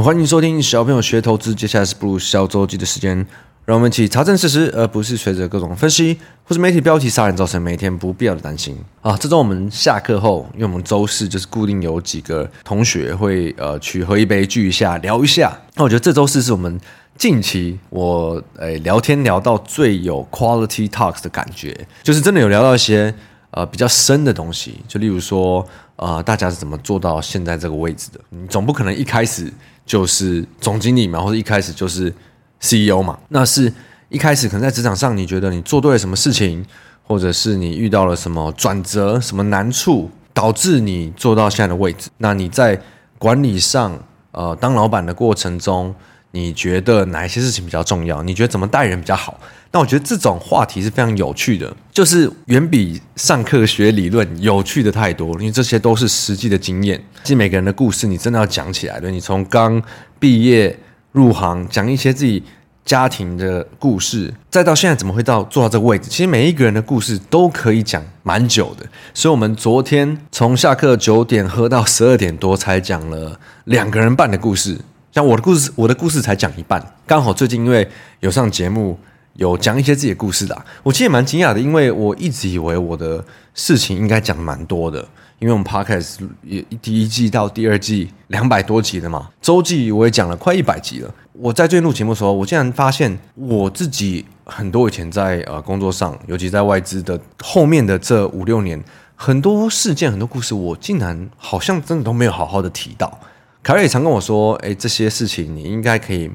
欢迎收听小朋友学投资。接下来是步入小周记的时间，让我们一起查证事实，而不是随着各种分析或是媒体标题杀人，造成每天不必要的担心。啊，这周我们下课后，因为我们周四就是固定有几个同学会呃去喝一杯聚一下聊一下。那我觉得这周四是我们近期我诶聊天聊到最有 quality talks 的感觉，就是真的有聊到一些呃比较深的东西，就例如说呃大家是怎么做到现在这个位置的？你总不可能一开始。就是总经理嘛，或者一开始就是 CEO 嘛。那是一开始可能在职场上，你觉得你做对了什么事情，或者是你遇到了什么转折、什么难处，导致你做到现在的位置。那你在管理上，呃，当老板的过程中，你觉得哪一些事情比较重要？你觉得怎么带人比较好？那我觉得这种话题是非常有趣的，就是远比上课学理论有趣的太多，因为这些都是实际的经验。其实每个人的故事，你真的要讲起来，的，你从刚毕业入行，讲一些自己家庭的故事，再到现在怎么会到做到这个位置，其实每一个人的故事都可以讲蛮久的。所以，我们昨天从下课九点喝到十二点多，才讲了两个人半的故事。我的故事，我的故事才讲一半，刚好最近因为有上节目。有讲一些自己的故事的，我其实也蛮惊讶的，因为我一直以为我的事情应该讲蛮多的，因为我们 Podcast 也第一季到第二季两百多集的嘛，周记我也讲了快一百集了。我在最近录节目的时候，我竟然发现我自己很多以前在呃工作上，尤其在外资的后面的这五六年，很多事件、很多故事，我竟然好像真的都没有好好的提到。凯瑞也常跟我说：“哎，这些事情你应该可以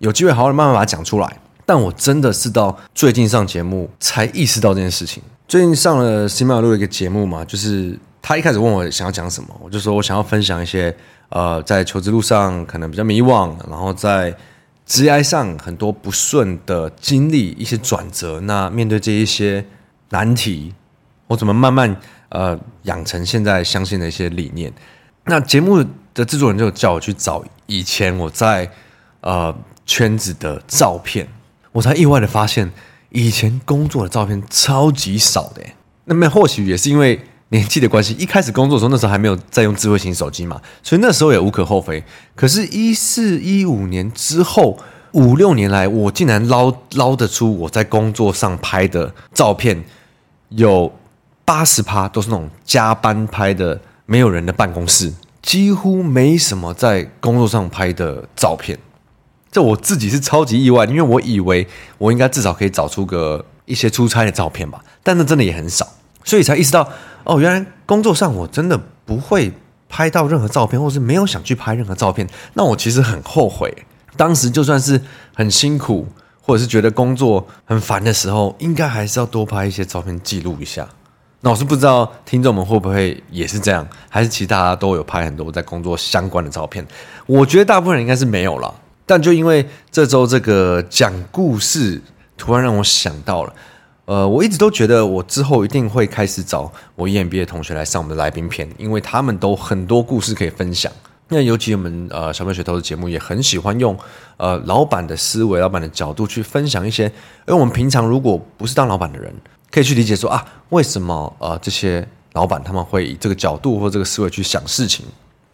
有机会好好的慢慢把它讲出来。”但我真的是到最近上节目才意识到这件事情。最近上了新马拉雅的一个节目嘛，就是他一开始问我想要讲什么，我就说我想要分享一些呃，在求职路上可能比较迷惘，然后在职业上很多不顺的经历，一些转折。那面对这一些难题，我怎么慢慢呃养成现在相信的一些理念？那节目的制作人就叫我去找以前我在呃圈子的照片。我才意外的发现，以前工作的照片超级少的。那么或许也是因为年纪的关系，一开始工作的时候，那时候还没有在用智慧型手机嘛，所以那时候也无可厚非。可是，一四一五年之后，五六年来，我竟然捞捞得出我在工作上拍的照片，有八十趴都是那种加班拍的，没有人的办公室，几乎没什么在工作上拍的照片。这我自己是超级意外，因为我以为我应该至少可以找出个一些出差的照片吧，但那真的也很少，所以才意识到哦，原来工作上我真的不会拍到任何照片，或是没有想去拍任何照片。那我其实很后悔，当时就算是很辛苦，或者是觉得工作很烦的时候，应该还是要多拍一些照片记录一下。那我是不知道听众们会不会也是这样，还是其他都有拍很多在工作相关的照片？我觉得大部分人应该是没有了。但就因为这周这个讲故事，突然让我想到了，呃，我一直都觉得我之后一定会开始找我 EMBA 同学来上我们的来宾篇，因为他们都很多故事可以分享。那尤其我们呃小朋友学投资节目也很喜欢用呃老板的思维、老板的角度去分享一些，因为我们平常如果不是当老板的人，可以去理解说啊，为什么呃这些老板他们会以这个角度或这个思维去想事情。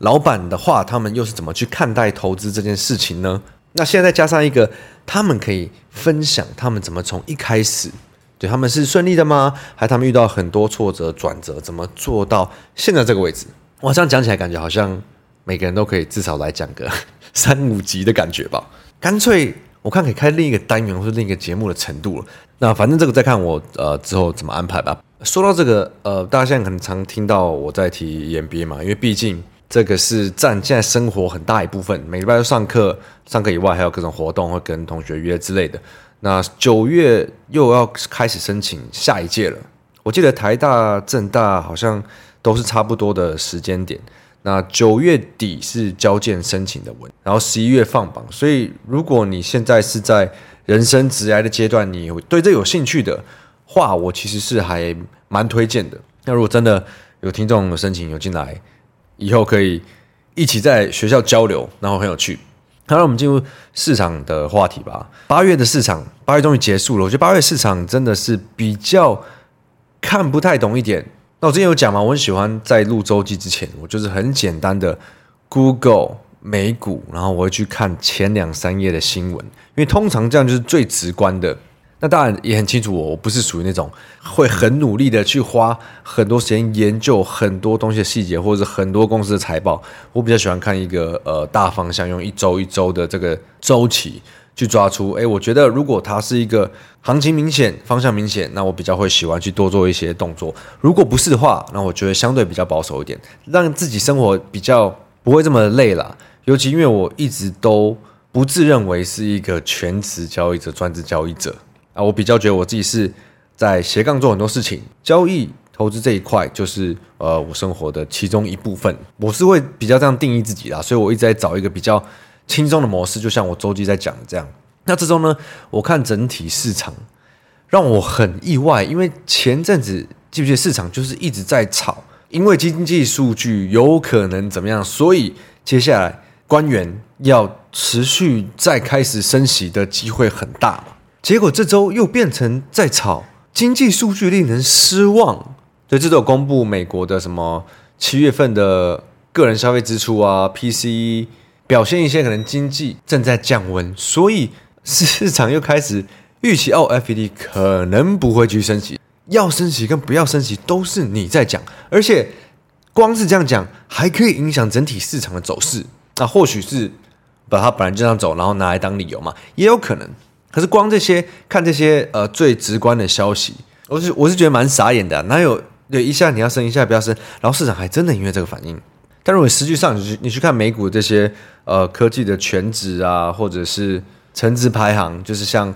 老板的话，他们又是怎么去看待投资这件事情呢？那现在再加上一个，他们可以分享他们怎么从一开始，对，他们是顺利的吗？还他们遇到很多挫折转折，怎么做到现在这个位置？我，这样讲起来感觉好像每个人都可以至少来讲个 三五集的感觉吧。干脆我看可以开另一个单元或者另一个节目的程度了。那反正这个再看我呃之后怎么安排吧。说到这个呃，大家现在可能常听到我在提 EMBA 嘛，因为毕竟。这个是占现在生活很大一部分，每礼拜都上课，上课以外还有各种活动，会跟同学约之类的。那九月又要开始申请下一届了，我记得台大、政大好像都是差不多的时间点。那九月底是交件申请的文，然后十一月放榜。所以如果你现在是在人生职涯的阶段，你对这有兴趣的话，我其实是还蛮推荐的。那如果真的有听众有申请有进来。以后可以一起在学校交流，然后很有趣。好，让我们进入市场的话题吧。八月的市场，八月终于结束了。我觉得八月市场真的是比较看不太懂一点。那我之前有讲嘛，我很喜欢在录周记之前，我就是很简单的 Google 美股，然后我会去看前两三页的新闻，因为通常这样就是最直观的。那当然也很清楚我，我不是属于那种会很努力的去花很多时间研究很多东西的细节，或者是很多公司的财报。我比较喜欢看一个呃大方向，用一周一周的这个周期去抓出。诶，我觉得如果它是一个行情明显、方向明显，那我比较会喜欢去多做一些动作。如果不是的话，那我觉得相对比较保守一点，让自己生活比较不会这么累啦。尤其因为我一直都不自认为是一个全职交易者、专职交易者。啊，我比较觉得我自己是在斜杠做很多事情，交易投资这一块就是呃我生活的其中一部分。我是会比较这样定义自己啦，所以我一直在找一个比较轻松的模式，就像我周记在讲的这样。那这周呢，我看整体市场让我很意外，因为前阵子记不记得市场就是一直在炒，因为经济数据有可能怎么样，所以接下来官员要持续再开始升息的机会很大嘛。结果这周又变成在炒经济数据令人失望，所以这周公布美国的什么七月份的个人消费支出啊，PCE 表现一些可能经济正在降温，所以市场又开始预期哦，FED 可能不会去升息，要升息跟不要升息都是你在讲，而且光是这样讲还可以影响整体市场的走势，那或许是把它本来就这样走，然后拿来当理由嘛，也有可能。可是光这些看这些呃最直观的消息，我是我是觉得蛮傻眼的，哪有对一下你要升一下不要升，然后市场还真的因为这个反应。但如果实际上你去你去看美股这些呃科技的全值啊，或者是成值排行，就是像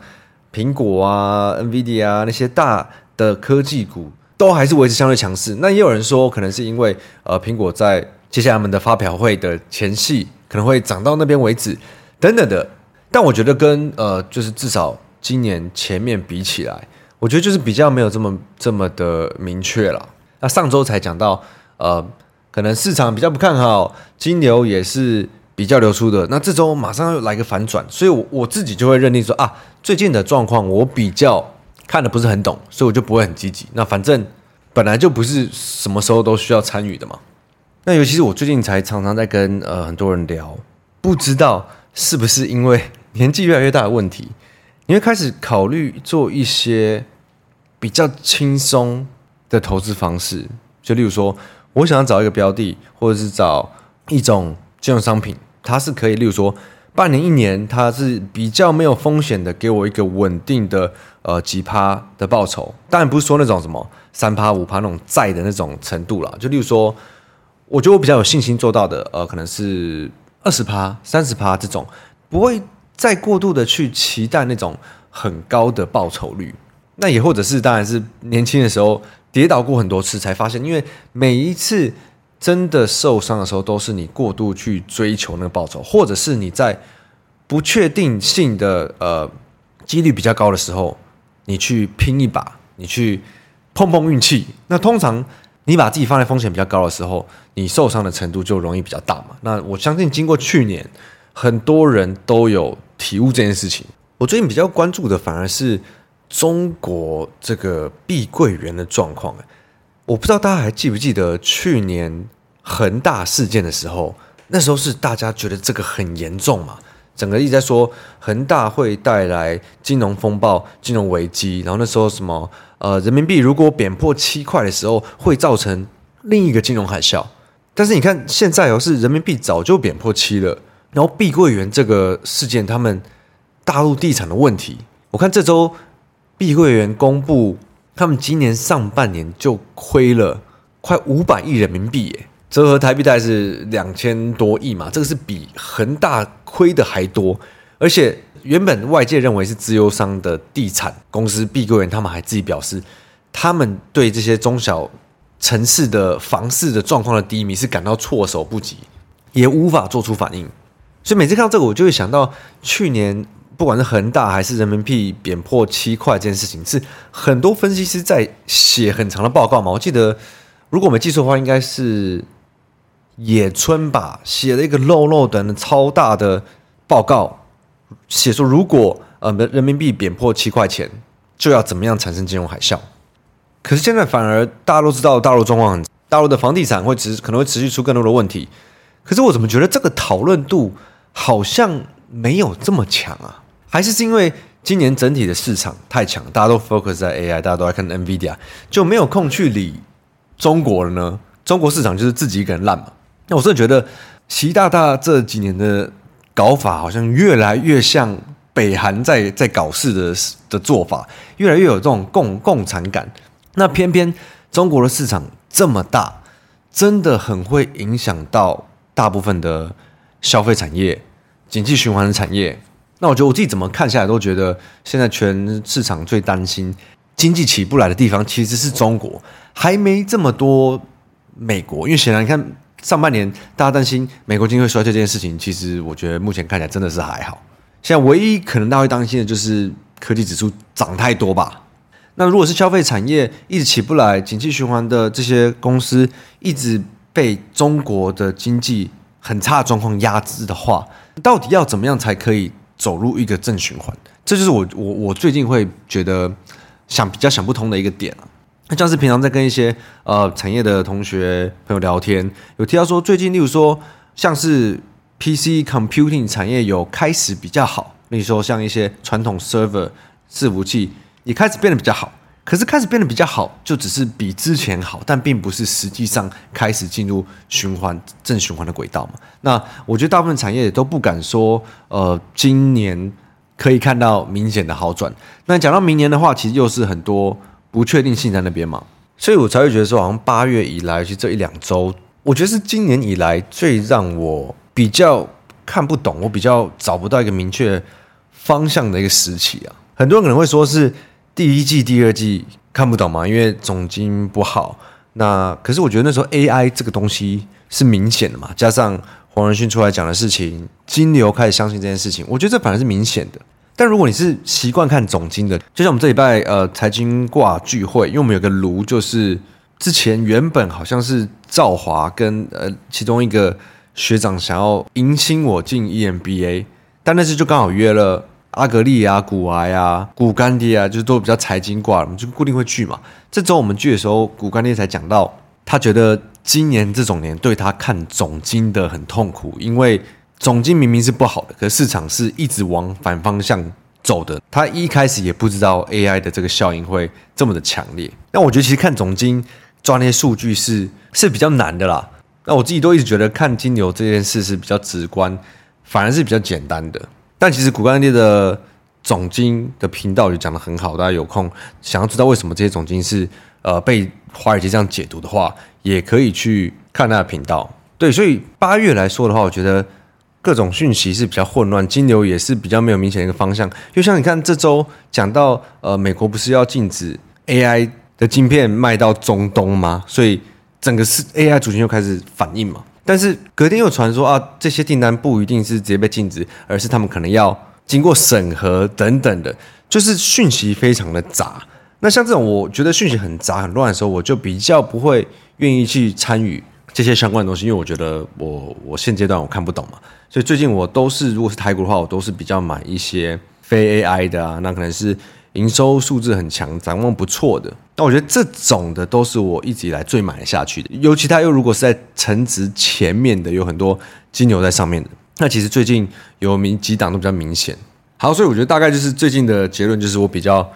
苹果啊、，NVID 啊那些大的科技股，都还是维持相对强势。那也有人说，可能是因为呃苹果在接下来他们的发表会的前戏可能会涨到那边为止，等等的。但我觉得跟呃，就是至少今年前面比起来，我觉得就是比较没有这么这么的明确了。那上周才讲到，呃，可能市场比较不看好，金流也是比较流出的。那这周马上又来个反转，所以我我自己就会认定说啊，最近的状况我比较看得不是很懂，所以我就不会很积极。那反正本来就不是什么时候都需要参与的嘛。那尤其是我最近才常常在跟呃很多人聊，不知道是不是因为。年纪越来越大的问题，你会开始考虑做一些比较轻松的投资方式，就例如说，我想要找一个标的，或者是找一种金融商品，它是可以，例如说半年、一年，它是比较没有风险的，给我一个稳定的呃几趴的报酬。当然不是说那种什么三趴、五趴那种债的那种程度啦，就例如说，我觉得我比较有信心做到的，呃，可能是二十趴、三十趴这种，不会。再过度的去期待那种很高的报酬率，那也或者是当然是年轻的时候跌倒过很多次，才发现，因为每一次真的受伤的时候，都是你过度去追求那个报酬，或者是你在不确定性的呃几率比较高的时候，你去拼一把，你去碰碰运气。那通常你把自己放在风险比较高的时候，你受伤的程度就容易比较大嘛。那我相信经过去年，很多人都有。体悟这件事情，我最近比较关注的反而是中国这个碧桂园的状况。我不知道大家还记不记得去年恒大事件的时候，那时候是大家觉得这个很严重嘛，整个一直在说恒大会带来金融风暴、金融危机，然后那时候什么呃人民币如果贬破七块的时候，会造成另一个金融海啸。但是你看现在哦，是人民币早就贬破七了。然后碧桂园这个事件，他们大陆地产的问题，我看这周碧桂园公布，他们今年上半年就亏了快五百亿人民币，耶，折合台币大概是两千多亿嘛，这个是比恒大亏的还多。而且原本外界认为是资优商的地产公司碧桂园，他们还自己表示，他们对这些中小城市的房市的状况的低迷是感到措手不及，也无法做出反应。所以每次看到这个，我就会想到去年不管是恒大还是人民币贬破七块这件事情，是很多分析师在写很长的报告嘛。我记得如果我没记错的话，应该是野村吧，写了一个漏漏的超大的报告，写说如果呃人民币贬破七块钱，就要怎么样产生金融海啸。可是现在反而大家都知道大陆状况很，大陆的房地产会持可能会持续出更多的问题。可是我怎么觉得这个讨论度好像没有这么强啊？还是是因为今年整体的市场太强，大家都 focus 在 AI，大家都在看 NVIDIA，就没有空去理中国了呢？中国市场就是自己一个人烂嘛？那我真的觉得习大大这几年的搞法好像越来越像北韩在在搞事的的做法，越来越有这种共共产感。那偏偏中国的市场这么大，真的很会影响到大部分的消费产业、经济循环的产业。那我觉得我自己怎么看下来都觉得，现在全市场最担心经济起不来的地方其实是中国，还没这么多美国。因为显然你看上半年大家担心美国经济会衰退这件事情，其实我觉得目前看起来真的是还好。现在唯一可能大家会担心的就是科技指数涨太多吧。那如果是消费产业一直起不来，景气循环的这些公司一直被中国的经济很差的状况压制的话，到底要怎么样才可以走入一个正循环？这就是我我我最近会觉得想比较想不通的一个点啊。那像是平常在跟一些呃产业的同学朋友聊天，有提到说最近例如说像是 PC computing 产业有开始比较好，例如说像一些传统 server 伺服器。也开始变得比较好，可是开始变得比较好，就只是比之前好，但并不是实际上开始进入循环正循环的轨道嘛。那我觉得大部分产业也都不敢说，呃，今年可以看到明显的好转。那讲到明年的话，其实又是很多不确定性在那边嘛，所以我才会觉得说，好像八月以来，其实这一两周，我觉得是今年以来最让我比较看不懂，我比较找不到一个明确方向的一个时期啊。很多人可能会说是。第一季、第二季看不懂嘛，因为总经不好。那可是我觉得那时候 AI 这个东西是明显的嘛，加上黄仁勋出来讲的事情，金流开始相信这件事情，我觉得这反而是明显的。但如果你是习惯看总经的，就像我们这礼拜呃财经挂聚会，因为我们有个炉，就是之前原本好像是赵华跟呃其中一个学长想要迎亲我进 EMBA，但那次就刚好约了。阿格力啊，古癌啊，古干爹啊，就是都比较财经挂，我们就固定会聚嘛。这周我们聚的时候，古干爹才讲到，他觉得今年这种年对他看总经的很痛苦，因为总经明明是不好的，可是市场是一直往反方向走的。他一开始也不知道 AI 的这个效应会这么的强烈。那我觉得其实看总经抓那些数据是是比较难的啦。那我自己都一直觉得看金牛这件事是比较直观，反而是比较简单的。但其实股干爹的总经的频道就讲得很好，大家有空想要知道为什么这些总经是呃被华尔街这样解读的话，也可以去看他的频道。对，所以八月来说的话，我觉得各种讯息是比较混乱，金流也是比较没有明显的一个方向。就像你看这周讲到呃美国不是要禁止 AI 的晶片卖到中东吗？所以整个是 AI 族群又开始反应嘛。但是隔天又传说啊，这些订单不一定是直接被禁止，而是他们可能要经过审核等等的，就是讯息非常的杂。那像这种我觉得讯息很杂很乱的时候，我就比较不会愿意去参与这些相关的东西，因为我觉得我我现阶段我看不懂嘛。所以最近我都是如果是台股的话，我都是比较买一些非 AI 的啊，那可能是。营收数字很强，展望不错的。那我觉得这种的都是我一直以来最买下去的。尤其它又如果是在成值前面的，有很多金牛在上面的，那其实最近有明几档都比较明显。好，所以我觉得大概就是最近的结论就是我比较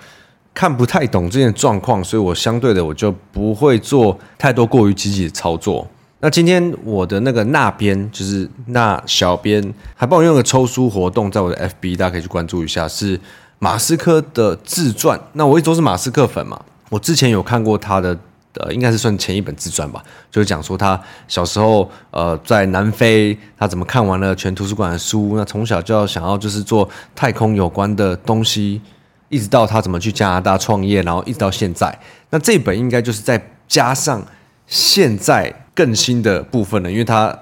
看不太懂这件状况，所以我相对的我就不会做太多过于积极的操作。那今天我的那个那边就是那小编还帮我用个抽书活动，在我的 FB，大家可以去关注一下是。马斯克的自传，那我一直都是马斯克粉嘛。我之前有看过他的，呃，应该是算前一本自传吧，就是讲说他小时候，呃，在南非，他怎么看完了全图书馆的书，那从小就要想要就是做太空有关的东西，一直到他怎么去加拿大创业，然后一直到现在。那这本应该就是再加上现在更新的部分了，因为他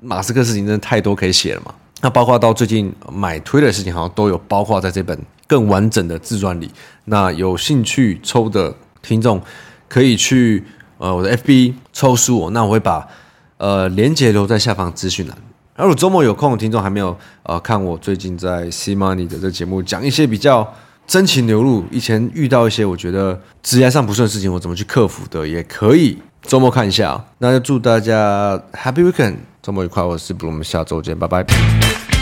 马斯克事情真的太多可以写了嘛。那包括到最近买推的事情，好像都有包括在这本更完整的自传里。那有兴趣抽的听众可以去呃我的 FB 抽书，那我会把呃连结留在下方资讯栏。而我周末有空的听众还没有呃看我最近在 C Money 的这节目，讲一些比较真情流露，以前遇到一些我觉得职业上不顺的事情，我怎么去克服的，也可以周末看一下。那就祝大家 Happy Weekend，周末愉快。我是布鲁，我们下周见，拜拜。